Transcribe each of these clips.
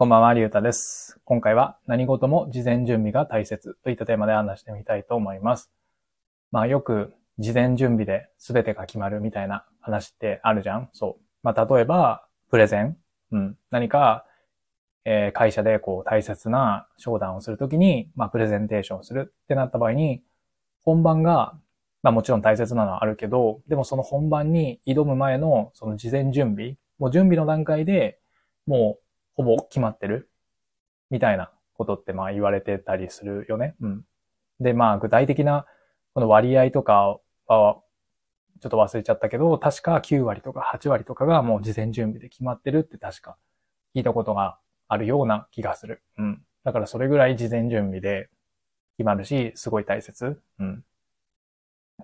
こんばんは、りゅうたです。今回は何事も事前準備が大切といったテーマで話してみたいと思います。まあよく事前準備で全てが決まるみたいな話ってあるじゃんそう。まあ例えば、プレゼン。うん。何か、えー、会社でこう大切な商談をするときに、まあプレゼンテーションするってなった場合に、本番が、まあもちろん大切なのはあるけど、でもその本番に挑む前のその事前準備、もう準備の段階でもうほぼ決まってる？みたいなことってまあ言われてたりするよね。うん。で、まあ具体的なこの割合とかはちょっと忘れちゃったけど、確か9割とか8割とかがもう事前準備で決まってるって確か聞いたことがあるような気がする。うん。だからそれぐらい事前準備で決まるし、すごい大切。うん。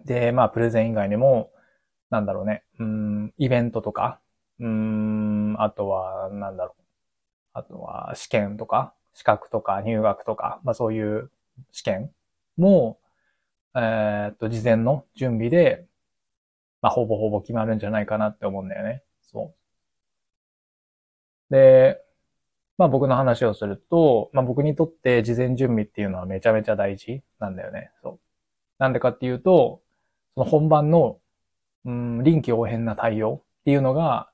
で、まあプレゼン以外にも、なんだろうね。うん、イベントとか、うん、あとは、なんだろう。あとは試験とか、資格とか入学とか、まあそういう試験も、えー、っと、事前の準備で、まあほぼほぼ決まるんじゃないかなって思うんだよね。そう。で、まあ僕の話をすると、まあ僕にとって事前準備っていうのはめちゃめちゃ大事なんだよね。そう。なんでかっていうと、その本番の、うん、臨機応変な対応っていうのが、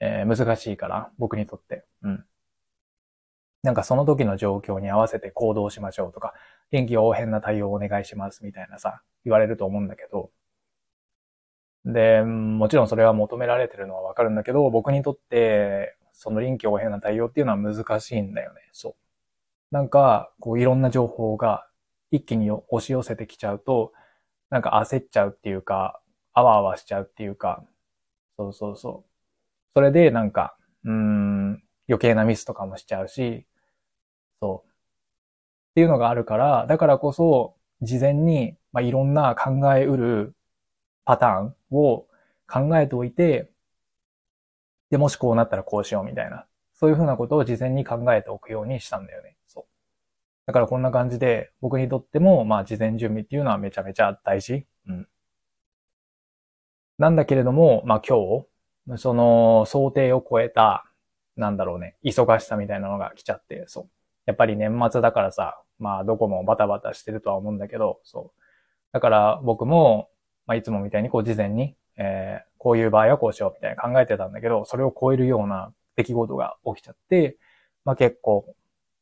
えー、難しいから、僕にとって。うん。なんかその時の状況に合わせて行動しましょうとか、臨機応変な対応をお願いしますみたいなさ、言われると思うんだけど、で、もちろんそれは求められてるのはわかるんだけど、僕にとって、その臨機応変な対応っていうのは難しいんだよね。そう。なんか、こういろんな情報が一気に押し寄せてきちゃうと、なんか焦っちゃうっていうか、あわあわしちゃうっていうか、そうそうそう。それでなんか、うん、余計なミスとかもしちゃうし、そう。っていうのがあるから、だからこそ、事前に、まあ、いろんな考えうるパターンを考えておいて、で、もしこうなったらこうしようみたいな。そういうふうなことを事前に考えておくようにしたんだよね。そう。だからこんな感じで、僕にとっても、まあ、事前準備っていうのはめちゃめちゃ大事。うん。なんだけれども、まあ今日、その想定を超えた、なんだろうね、忙しさみたいなのが来ちゃって、そう。やっぱり年末だからさ、まあどこもバタバタしてるとは思うんだけど、そう。だから僕も、まあいつもみたいにこう事前に、えー、こういう場合はこうしようみたいな考えてたんだけど、それを超えるような出来事が起きちゃって、まあ結構、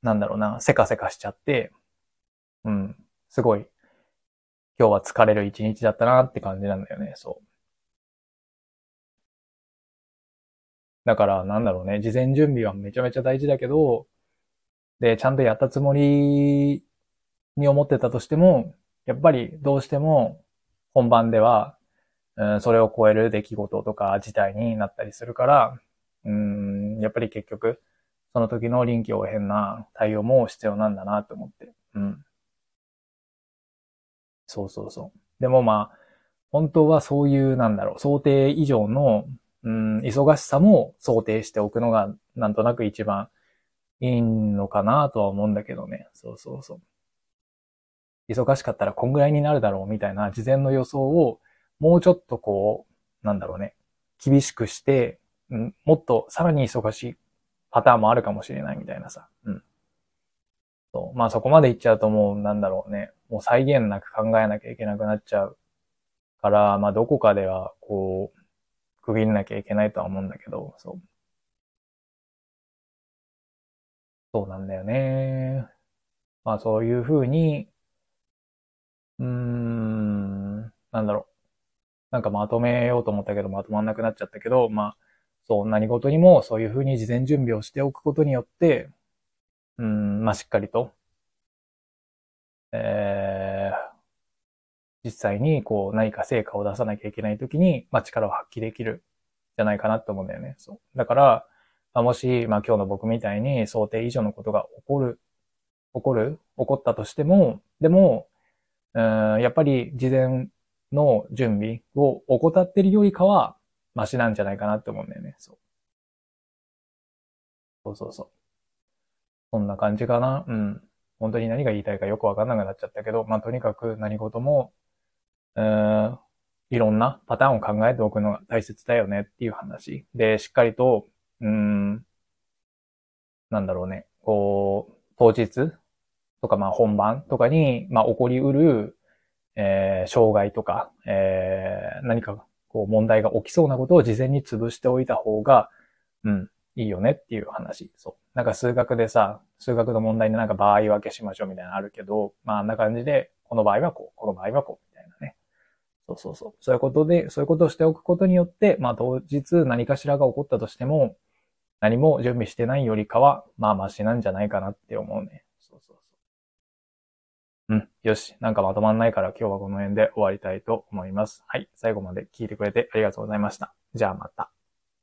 なんだろうな、せかせかしちゃって、うん、すごい、今日は疲れる一日だったなって感じなんだよね、そう。だから、なんだろうね、事前準備はめちゃめちゃ大事だけど、で、ちゃんとやったつもりに思ってたとしても、やっぱりどうしても本番では、うん、それを超える出来事とか事態になったりするから、うん、やっぱり結局、その時の臨機応変な対応も必要なんだなと思って。うん。そうそうそう。でもまあ、本当はそういう、なんだろう、想定以上の、うん、忙しさも想定しておくのが、なんとなく一番いいのかなとは思うんだけどね。そうそうそう。忙しかったらこんぐらいになるだろうみたいな事前の予想をもうちょっとこう、なんだろうね、厳しくして、うん、もっとさらに忙しいパターンもあるかもしれないみたいなさ。うん。そう。まあそこまでいっちゃうともうなんだろうね、もう再現なく考えなきゃいけなくなっちゃうから、まあどこかではこう、区切んなきゃいけないとは思うんだけど、そう。そうなんだよね。まあそういうふうに、うーん、なんだろう。なんかまとめようと思ったけどまとまんなくなっちゃったけど、まあ、そう、何事にもそういうふうに事前準備をしておくことによって、うん、まあしっかりと、えー、実際にこう何か成果を出さなきゃいけないときに、まあ力を発揮できるじゃないかなって思うんだよね。そう。だから、まあ、もし、まあ今日の僕みたいに想定以上のことが起こる、起こる起こったとしても、でも、うん、やっぱり事前の準備を怠ってるよりかは、マシなんじゃないかなって思うんだよね。そう。そうそうそう。そんな感じかな。うん。本当に何が言いたいかよくわかんなくなっちゃったけど、まあとにかく何事も、うん、いろんなパターンを考えておくのが大切だよねっていう話。で、しっかりとうん、なんだろうね、こう、当日とか、まあ本番とかに、まあ起こりうる、えー、障害とか、えー、何かこう問題が起きそうなことを事前に潰しておいた方が、うん、いいよねっていう話。そう。なんか数学でさ、数学の問題でなんか場合分けしましょうみたいなのあるけど、まああんな感じで、この場合はこう、この場合はこう、みたいなね。そうそうそう。そういうことで、そういうことをしておくことによって、まあ当日何かしらが起こったとしても、何も準備してないよりかは、まあマシなんじゃないかなって思うね。そうそうそう。うん。よし。なんかまとまんないから今日はこの辺で終わりたいと思います。はい。最後まで聞いてくれてありがとうございました。じゃあまた。